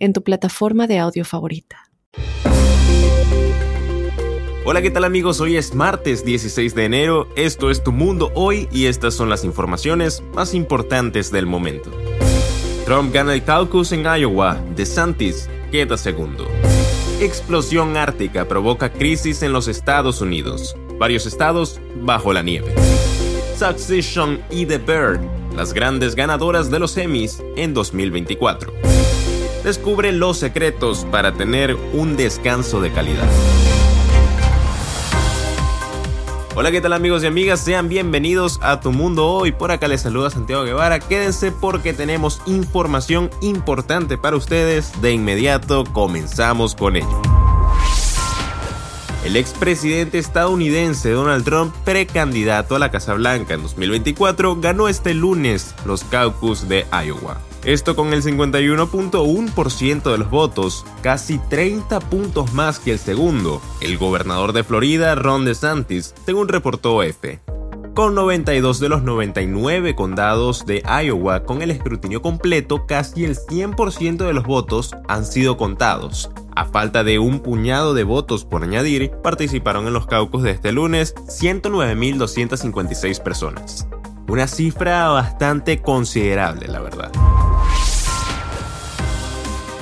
en tu plataforma de audio favorita. Hola, ¿qué tal amigos? Hoy es martes 16 de enero, esto es Tu Mundo Hoy y estas son las informaciones más importantes del momento. Trump gana el caucus en Iowa, DeSantis queda segundo. Explosión ártica provoca crisis en los Estados Unidos, varios estados bajo la nieve. Succession y The Bird, las grandes ganadoras de los Emmys en 2024 descubre los secretos para tener un descanso de calidad. Hola, ¿qué tal amigos y amigas? Sean bienvenidos a Tu Mundo Hoy. Por acá les saluda Santiago Guevara. Quédense porque tenemos información importante para ustedes. De inmediato comenzamos con ello. El expresidente estadounidense Donald Trump, precandidato a la Casa Blanca en 2024, ganó este lunes los caucus de Iowa. Esto con el 51.1% de los votos, casi 30 puntos más que el segundo, el gobernador de Florida, Ron DeSantis, según reportó EFE. Con 92 de los 99 condados de Iowa con el escrutinio completo, casi el 100% de los votos han sido contados. A falta de un puñado de votos por añadir, participaron en los caucus de este lunes 109.256 personas. Una cifra bastante considerable, la verdad.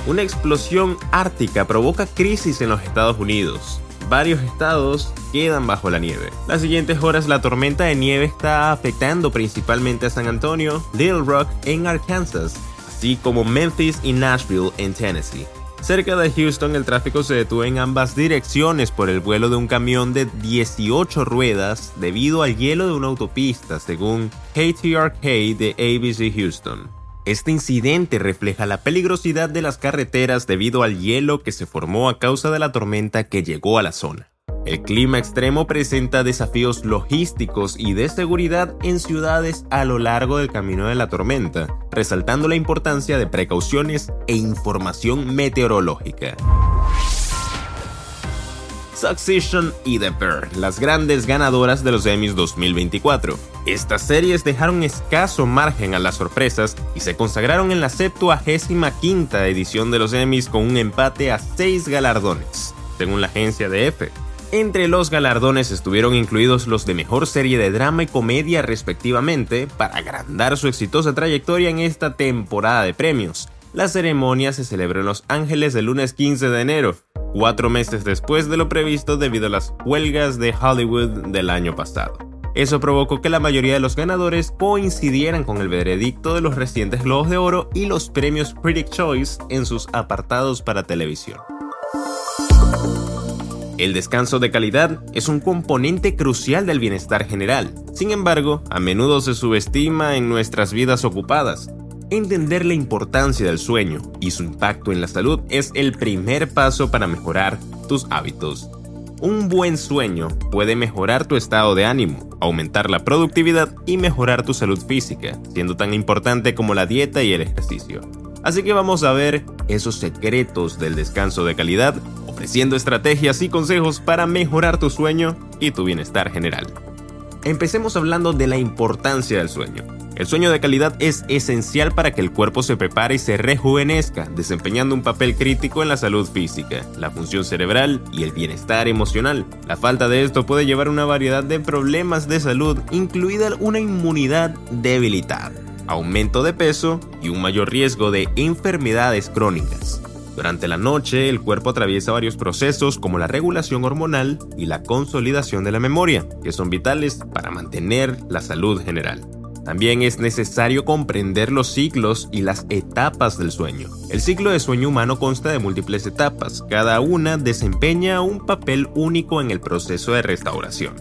Una explosión ártica provoca crisis en los Estados Unidos. Varios estados quedan bajo la nieve. Las siguientes horas la tormenta de nieve está afectando principalmente a San Antonio, Little Rock en Arkansas, así como Memphis y Nashville en Tennessee. Cerca de Houston el tráfico se detuvo en ambas direcciones por el vuelo de un camión de 18 ruedas debido al hielo de una autopista, según KTRK de ABC Houston. Este incidente refleja la peligrosidad de las carreteras debido al hielo que se formó a causa de la tormenta que llegó a la zona. El clima extremo presenta desafíos logísticos y de seguridad en ciudades a lo largo del camino de la tormenta, resaltando la importancia de precauciones e información meteorológica. Succession y The Bear, las grandes ganadoras de los Emmys 2024. Estas series dejaron escaso margen a las sorpresas y se consagraron en la 75 edición de los Emmys con un empate a 6 galardones, según la agencia de EFE. Entre los galardones estuvieron incluidos los de mejor serie de drama y comedia respectivamente, para agrandar su exitosa trayectoria en esta temporada de premios. La ceremonia se celebró en Los Ángeles el lunes 15 de enero, cuatro meses después de lo previsto debido a las huelgas de Hollywood del año pasado. Eso provocó que la mayoría de los ganadores coincidieran con el veredicto de los recientes Globos de Oro y los premios Critic Choice en sus apartados para televisión. El descanso de calidad es un componente crucial del bienestar general. Sin embargo, a menudo se subestima en nuestras vidas ocupadas. Entender la importancia del sueño y su impacto en la salud es el primer paso para mejorar tus hábitos. Un buen sueño puede mejorar tu estado de ánimo, aumentar la productividad y mejorar tu salud física, siendo tan importante como la dieta y el ejercicio. Así que vamos a ver esos secretos del descanso de calidad, ofreciendo estrategias y consejos para mejorar tu sueño y tu bienestar general. Empecemos hablando de la importancia del sueño. El sueño de calidad es esencial para que el cuerpo se prepare y se rejuvenezca, desempeñando un papel crítico en la salud física, la función cerebral y el bienestar emocional. La falta de esto puede llevar a una variedad de problemas de salud, incluida una inmunidad debilitada, aumento de peso y un mayor riesgo de enfermedades crónicas. Durante la noche, el cuerpo atraviesa varios procesos como la regulación hormonal y la consolidación de la memoria, que son vitales para mantener la salud general. También es necesario comprender los ciclos y las etapas del sueño. El ciclo de sueño humano consta de múltiples etapas, cada una desempeña un papel único en el proceso de restauración.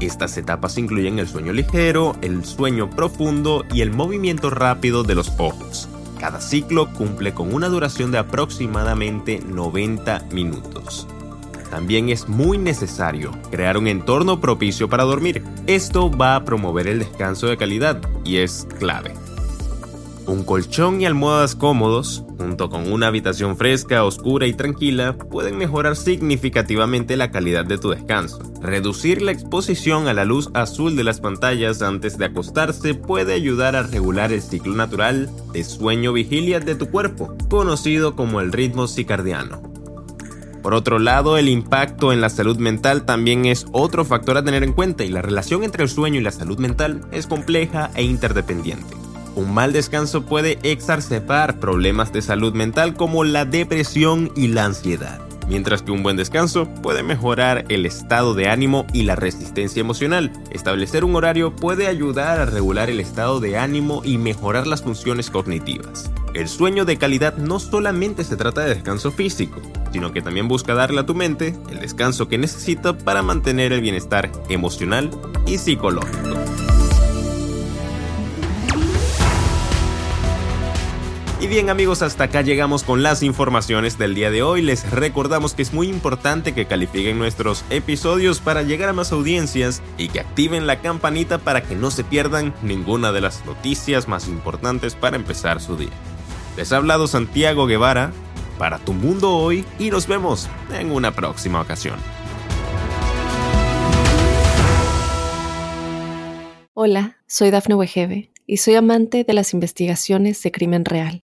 Estas etapas incluyen el sueño ligero, el sueño profundo y el movimiento rápido de los ojos. Cada ciclo cumple con una duración de aproximadamente 90 minutos. También es muy necesario crear un entorno propicio para dormir. Esto va a promover el descanso de calidad y es clave. Un colchón y almohadas cómodos, junto con una habitación fresca, oscura y tranquila, pueden mejorar significativamente la calidad de tu descanso. Reducir la exposición a la luz azul de las pantallas antes de acostarse puede ayudar a regular el ciclo natural de sueño-vigilia de tu cuerpo, conocido como el ritmo circadiano. Por otro lado, el impacto en la salud mental también es otro factor a tener en cuenta y la relación entre el sueño y la salud mental es compleja e interdependiente. Un mal descanso puede exacerbar problemas de salud mental como la depresión y la ansiedad, mientras que un buen descanso puede mejorar el estado de ánimo y la resistencia emocional. Establecer un horario puede ayudar a regular el estado de ánimo y mejorar las funciones cognitivas. El sueño de calidad no solamente se trata de descanso físico, sino que también busca darle a tu mente el descanso que necesita para mantener el bienestar emocional y psicológico. Y bien amigos, hasta acá llegamos con las informaciones del día de hoy. Les recordamos que es muy importante que califiquen nuestros episodios para llegar a más audiencias y que activen la campanita para que no se pierdan ninguna de las noticias más importantes para empezar su día. Les ha hablado Santiago Guevara para Tu Mundo Hoy y nos vemos en una próxima ocasión. Hola, soy Dafne Wegebe y soy amante de las investigaciones de crimen real.